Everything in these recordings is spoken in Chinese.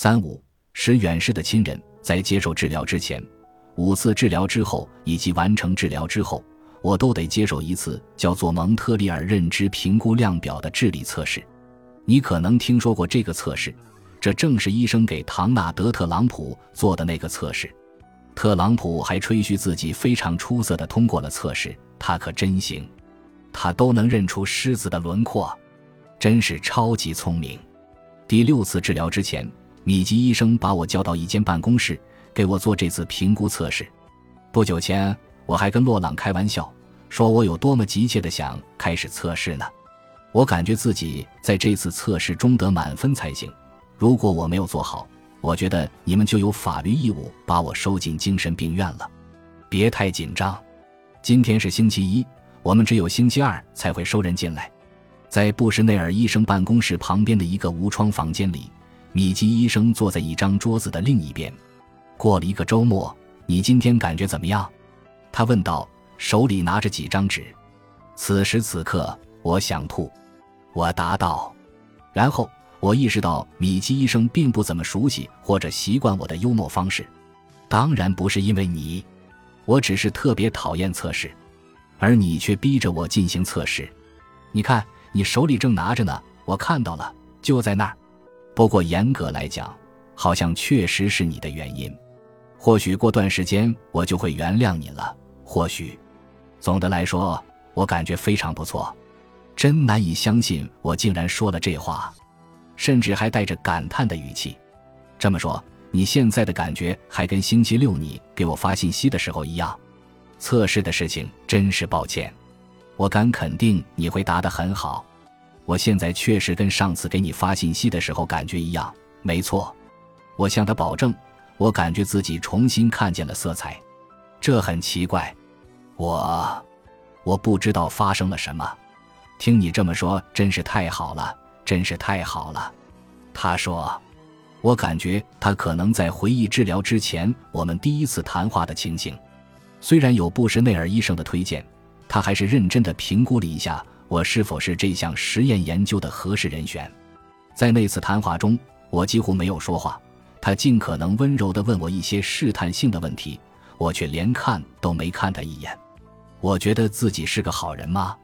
三五使远视的亲人在接受治疗之前、五次治疗之后以及完成治疗之后，我都得接受一次叫做蒙特利尔认知评估量表的智力测试。你可能听说过这个测试，这正是医生给唐纳德·特朗普做的那个测试。特朗普还吹嘘自己非常出色的通过了测试，他可真行，他都能认出狮子的轮廓，真是超级聪明。第六次治疗之前，米吉医生把我叫到一间办公室，给我做这次评估测试。不久前，我还跟洛朗开玩笑，说我有多么急切的想开始测试呢。我感觉自己在这次测试中得满分才行。如果我没有做好，我觉得你们就有法律义务把我收进精神病院了。别太紧张。今天是星期一，我们只有星期二才会收人进来。在布什内尔医生办公室旁边的一个无窗房间里，米基医生坐在一张桌子的另一边。过了一个周末，你今天感觉怎么样？他问道，手里拿着几张纸。此时此刻，我想吐。我答道，然后我意识到米基医生并不怎么熟悉或者习惯我的幽默方式。当然不是因为你，我只是特别讨厌测试，而你却逼着我进行测试。你看，你手里正拿着呢，我看到了，就在那儿。不过严格来讲，好像确实是你的原因。或许过段时间我就会原谅你了。或许，总的来说，我感觉非常不错。真难以相信，我竟然说了这话，甚至还带着感叹的语气。这么说，你现在的感觉还跟星期六你给我发信息的时候一样？测试的事情真是抱歉。我敢肯定你会答得很好。我现在确实跟上次给你发信息的时候感觉一样。没错，我向他保证，我感觉自己重新看见了色彩。这很奇怪，我，我不知道发生了什么。听你这么说，真是太好了，真是太好了。他说：“我感觉他可能在回忆治疗之前我们第一次谈话的情形。虽然有布什内尔医生的推荐，他还是认真的评估了一下我是否是这项实验研究的合适人选。在那次谈话中，我几乎没有说话。他尽可能温柔地问我一些试探性的问题，我却连看都没看他一眼。我觉得自己是个好人吗？”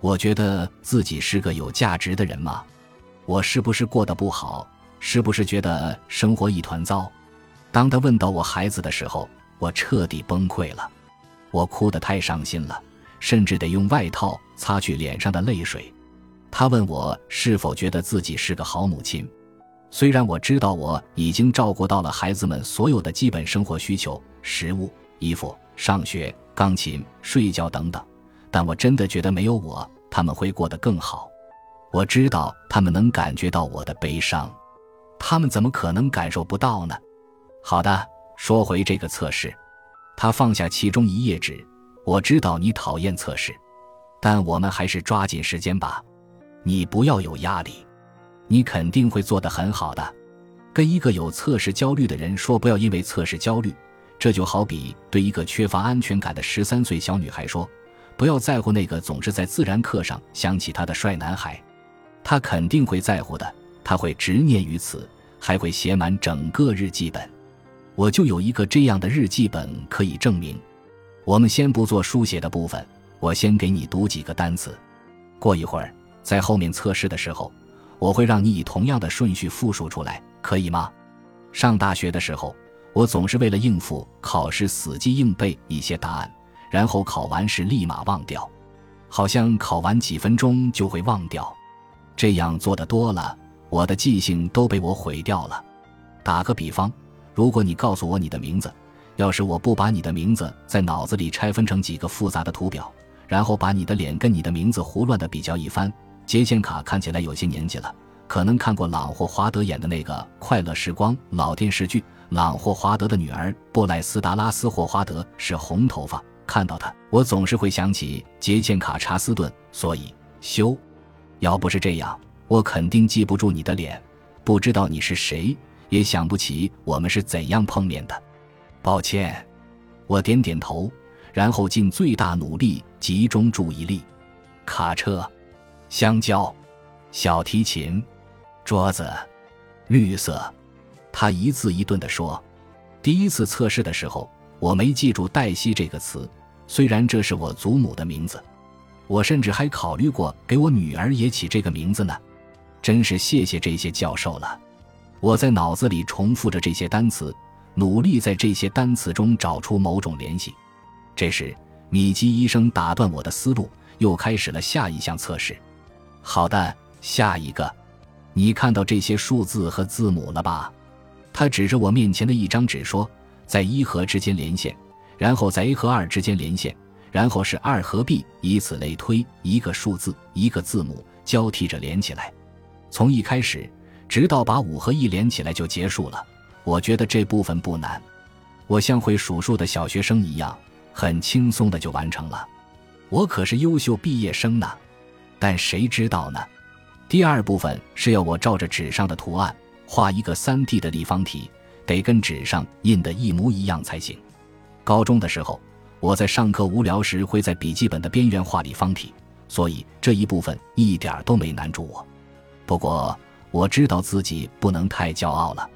我觉得自己是个有价值的人吗？我是不是过得不好？是不是觉得生活一团糟？当他问到我孩子的时候，我彻底崩溃了。我哭得太伤心了，甚至得用外套擦去脸上的泪水。他问我是否觉得自己是个好母亲。虽然我知道我已经照顾到了孩子们所有的基本生活需求——食物、衣服、上学、钢琴、睡觉等等。但我真的觉得没有我，他们会过得更好。我知道他们能感觉到我的悲伤，他们怎么可能感受不到呢？好的，说回这个测试。他放下其中一页纸。我知道你讨厌测试，但我们还是抓紧时间吧。你不要有压力，你肯定会做得很好的。跟一个有测试焦虑的人说不要因为测试焦虑，这就好比对一个缺乏安全感的十三岁小女孩说。不要在乎那个总是在自然课上想起他的帅男孩，他肯定会在乎的，他会执念于此，还会写满整个日记本。我就有一个这样的日记本可以证明。我们先不做书写的部分，我先给你读几个单词。过一会儿，在后面测试的时候，我会让你以同样的顺序复述出来，可以吗？上大学的时候，我总是为了应付考试死记硬背一些答案。然后考完时立马忘掉，好像考完几分钟就会忘掉。这样做的多了，我的记性都被我毁掉了。打个比方，如果你告诉我你的名字，要是我不把你的名字在脑子里拆分成几个复杂的图表，然后把你的脸跟你的名字胡乱的比较一番，接线卡看起来有些年纪了，可能看过朗霍华德演的那个《快乐时光》老电视剧，朗霍华德的女儿布莱斯达拉斯霍华德是红头发。看到她，我总是会想起杰茜卡查斯顿，所以修。要不是这样，我肯定记不住你的脸，不知道你是谁，也想不起我们是怎样碰面的。抱歉，我点点头，然后尽最大努力集中注意力。卡车，香蕉，小提琴，桌子，绿色，他一字一顿地说：“第一次测试的时候，我没记住黛西这个词，虽然这是我祖母的名字，我甚至还考虑过给我女儿也起这个名字呢。真是谢谢这些教授了。”我在脑子里重复着这些单词，努力在这些单词中找出某种联系。这时，米基医生打断我的思路，又开始了下一项测试。好的，下一个，你看到这些数字和字母了吧？他指着我面前的一张纸说：“在一和之间连线，然后在 A 和二之间连线，然后是二和 B，以此类推，一个数字，一个字母交替着连起来，从一开始。”直到把五和一连起来就结束了。我觉得这部分不难，我像会数数的小学生一样，很轻松的就完成了。我可是优秀毕业生呢。但谁知道呢？第二部分是要我照着纸上的图案画一个三 D 的立方体，得跟纸上印的一模一样才行。高中的时候，我在上课无聊时会在笔记本的边缘画立方体，所以这一部分一点都没难住我。不过。我知道自己不能太骄傲了，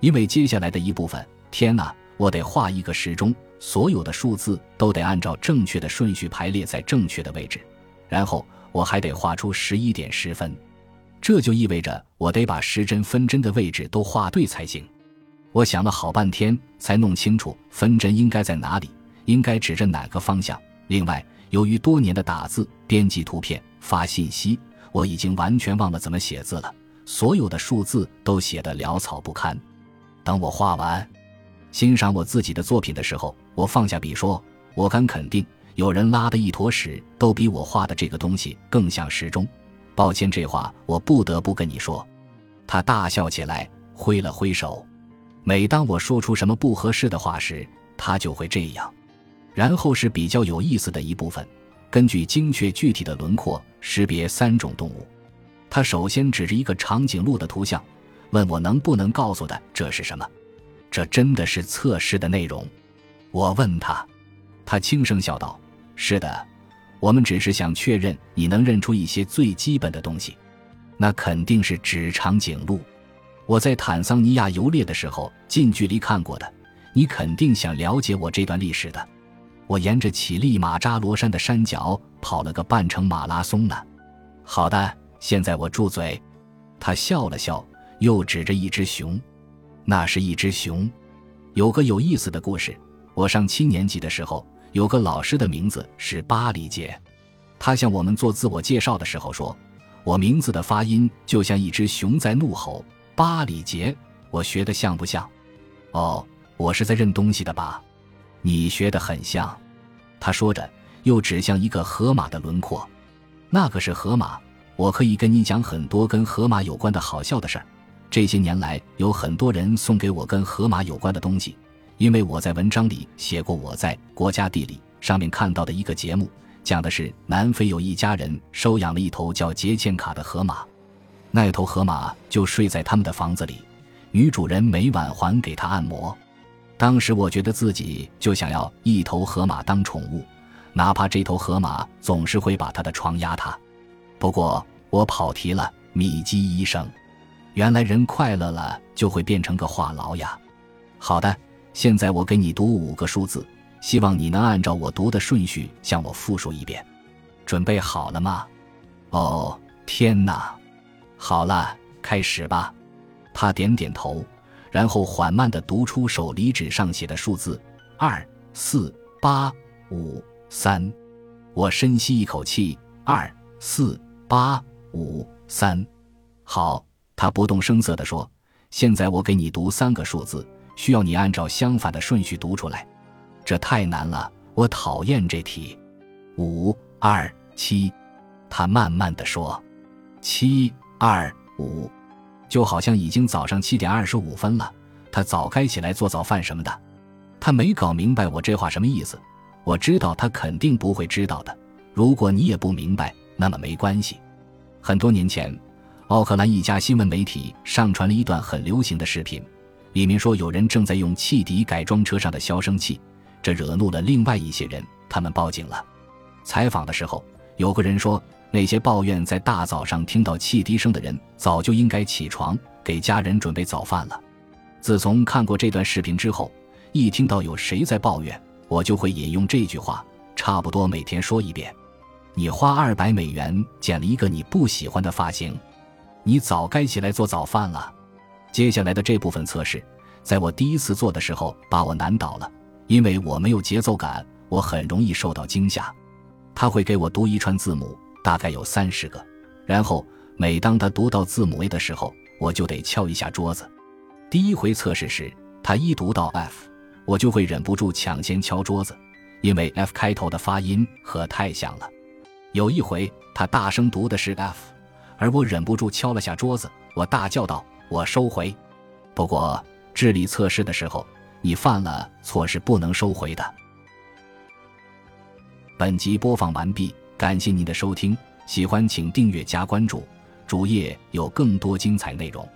因为接下来的一部分，天哪，我得画一个时钟，所有的数字都得按照正确的顺序排列在正确的位置，然后我还得画出十一点十分，这就意味着我得把时针分针的位置都画对才行。我想了好半天才弄清楚分针应该在哪里，应该指着哪个方向。另外，由于多年的打字、编辑图片、发信息，我已经完全忘了怎么写字了。所有的数字都写得潦草不堪。当我画完、欣赏我自己的作品的时候，我放下笔说：“我敢肯定，有人拉的一坨屎都比我画的这个东西更像时钟。”抱歉，这话我不得不跟你说。他大笑起来，挥了挥手。每当我说出什么不合适的话时，他就会这样。然后是比较有意思的一部分，根据精确具体的轮廓识别三种动物。他首先指着一个长颈鹿的图像，问我能不能告诉他这是什么。这真的是测试的内容。我问他，他轻声笑道：“是的，我们只是想确认你能认出一些最基本的东西。那肯定是指长颈鹿。我在坦桑尼亚游猎的时候近距离看过的。你肯定想了解我这段历史的。我沿着乞力马扎罗山的山脚跑了个半程马拉松呢。好的。”现在我住嘴，他笑了笑，又指着一只熊，那是一只熊。有个有意思的故事，我上七年级的时候，有个老师的名字是巴里杰，他向我们做自我介绍的时候说，我名字的发音就像一只熊在怒吼。巴里杰，我学的像不像？哦，我是在认东西的吧？你学的很像。他说着，又指向一个河马的轮廓，那个是河马。我可以跟你讲很多跟河马有关的好笑的事儿。这些年来，有很多人送给我跟河马有关的东西，因为我在文章里写过我在《国家地理》上面看到的一个节目，讲的是南非有一家人收养了一头叫杰茜卡的河马，那头河马就睡在他们的房子里，女主人每晚还给他按摩。当时我觉得自己就想要一头河马当宠物，哪怕这头河马总是会把他的床压塌。不过我跑题了，米基医生，原来人快乐了就会变成个话痨呀。好的，现在我给你读五个数字，希望你能按照我读的顺序向我复述一遍。准备好了吗？哦，天哪！好了，开始吧。他点点头，然后缓慢地读出手里纸上写的数字：二四八五三。我深吸一口气：二四。八五三，好，他不动声色地说：“现在我给你读三个数字，需要你按照相反的顺序读出来。这太难了，我讨厌这题。”五二七，他慢慢地说：“七二五，就好像已经早上七点二十五分了，他早该起来做早饭什么的。”他没搞明白我这话什么意思。我知道他肯定不会知道的。如果你也不明白。那么没关系。很多年前，奥克兰一家新闻媒体上传了一段很流行的视频，里面说有人正在用汽笛改装车上的消声器，这惹怒了另外一些人，他们报警了。采访的时候，有个人说，那些抱怨在大早上听到汽笛声的人，早就应该起床给家人准备早饭了。自从看过这段视频之后，一听到有谁在抱怨，我就会引用这句话，差不多每天说一遍：“你花二百美元剪了一个你不喜欢的发型，你早该起来做早饭了。”接下来的这部分测试，在我第一次做的时候把我难倒了，因为我没有节奏感，我很容易受到惊吓。他会给我读一串字母，大概有三十个，然后每当他读到字母 A 的时候，我就得敲一下桌子。第一回测试时，他一读到 F，我就会忍不住抢先敲桌子，因为 F 开头的发音和太像了。有一回他大声读的是 F，而我忍不住敲了下桌子，我大叫道。我收回，不过智力测试的时候，你犯了错是不能收回的。本集播放完毕，感谢您的收听，喜欢请订阅加关注，主页有更多精彩内容。